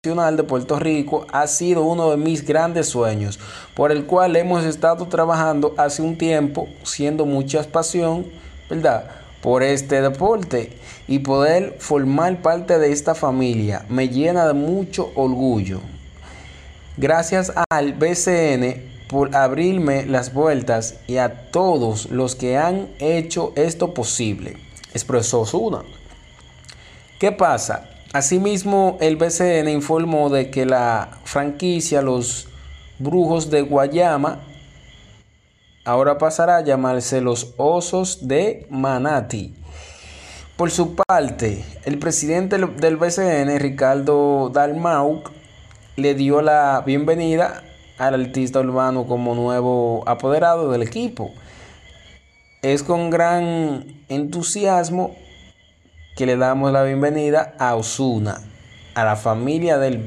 De Puerto Rico ha sido uno de mis grandes sueños, por el cual hemos estado trabajando hace un tiempo, siendo mucha pasión, ¿verdad? Por este deporte y poder formar parte de esta familia me llena de mucho orgullo. Gracias al BCN por abrirme las vueltas y a todos los que han hecho esto posible, expresó Zuna. ¿Qué pasa? Asimismo, el BCN informó de que la franquicia Los Brujos de Guayama ahora pasará a llamarse los Osos de Manati. Por su parte, el presidente del BCN, Ricardo Dalmau, le dio la bienvenida al artista urbano como nuevo apoderado del equipo. Es con gran entusiasmo que le damos la bienvenida a Osuna, a la familia del